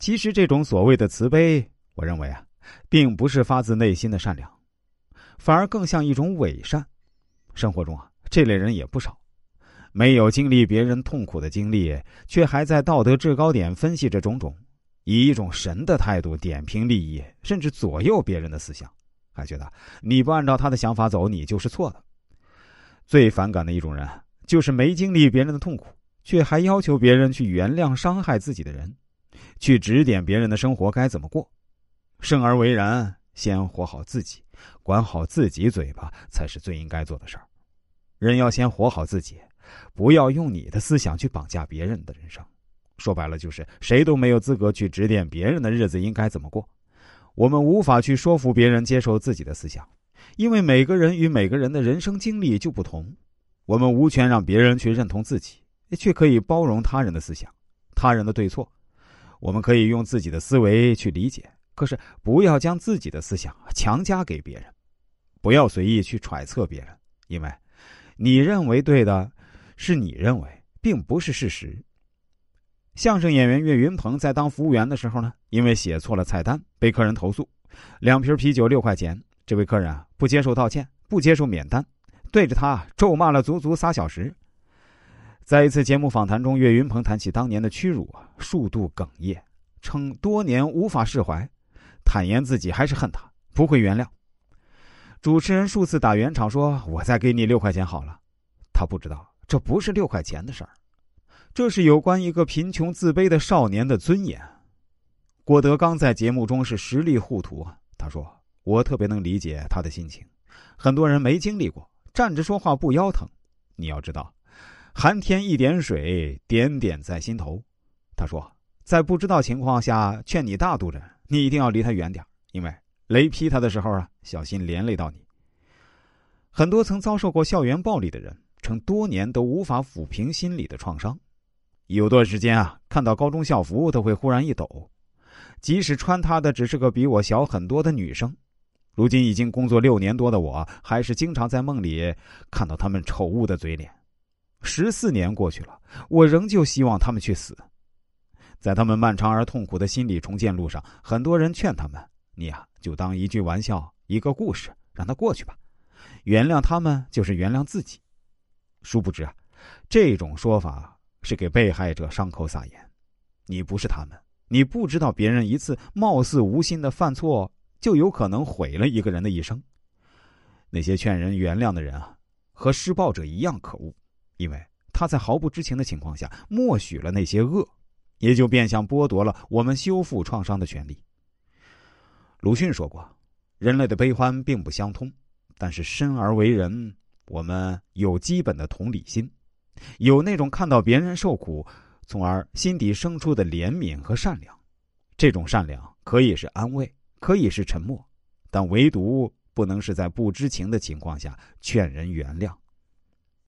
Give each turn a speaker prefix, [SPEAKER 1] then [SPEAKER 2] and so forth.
[SPEAKER 1] 其实这种所谓的慈悲，我认为啊，并不是发自内心的善良，反而更像一种伪善。生活中啊，这类人也不少，没有经历别人痛苦的经历，却还在道德制高点分析着种种，以一种神的态度点评利益，甚至左右别人的思想，还觉得你不按照他的想法走，你就是错的。最反感的一种人，就是没经历别人的痛苦，却还要求别人去原谅伤害自己的人，去指点别人的生活该怎么过。生而为人，先活好自己，管好自己嘴巴，才是最应该做的事儿。人要先活好自己，不要用你的思想去绑架别人的人生。说白了，就是谁都没有资格去指点别人的日子应该怎么过。我们无法去说服别人接受自己的思想。因为每个人与每个人的人生经历就不同，我们无权让别人去认同自己，却可以包容他人的思想、他人的对错。我们可以用自己的思维去理解，可是不要将自己的思想强加给别人，不要随意去揣测别人，因为你认为对的，是你认为，并不是事实。相声演员岳云鹏在当服务员的时候呢，因为写错了菜单，被客人投诉，两瓶啤酒六块钱。这位客人啊，不接受道歉，不接受免单，对着他咒骂了足足仨小时。在一次节目访谈中，岳云鹏谈起当年的屈辱啊，数度哽咽，称多年无法释怀，坦言自己还是恨他，不会原谅。主持人数次打圆场说：“我再给你六块钱好了。”他不知道这不是六块钱的事儿，这是有关一个贫穷自卑的少年的尊严。郭德纲在节目中是实力护图啊，他说。我特别能理解他的心情，很多人没经历过，站着说话不腰疼。你要知道，寒天一点水，点点在心头。他说，在不知道情况下劝你大度着，你一定要离他远点，因为雷劈他的时候啊，小心连累到你。很多曾遭受过校园暴力的人，称多年都无法抚平心里的创伤，有段时间啊，看到高中校服都会忽然一抖，即使穿他的只是个比我小很多的女生。如今已经工作六年多的我，还是经常在梦里看到他们丑恶的嘴脸。十四年过去了，我仍旧希望他们去死。在他们漫长而痛苦的心理重建路上，很多人劝他们：“你呀，就当一句玩笑，一个故事，让他过去吧。原谅他们，就是原谅自己。”殊不知啊，这种说法是给被害者伤口撒盐。你不是他们，你不知道别人一次貌似无心的犯错。就有可能毁了一个人的一生。那些劝人原谅的人啊，和施暴者一样可恶，因为他在毫不知情的情况下默许了那些恶，也就变相剥夺了我们修复创伤的权利。鲁迅说过：“人类的悲欢并不相通，但是生而为人，我们有基本的同理心，有那种看到别人受苦，从而心底生出的怜悯和善良。这种善良可以是安慰。”可以是沉默，但唯独不能是在不知情的情况下劝人原谅。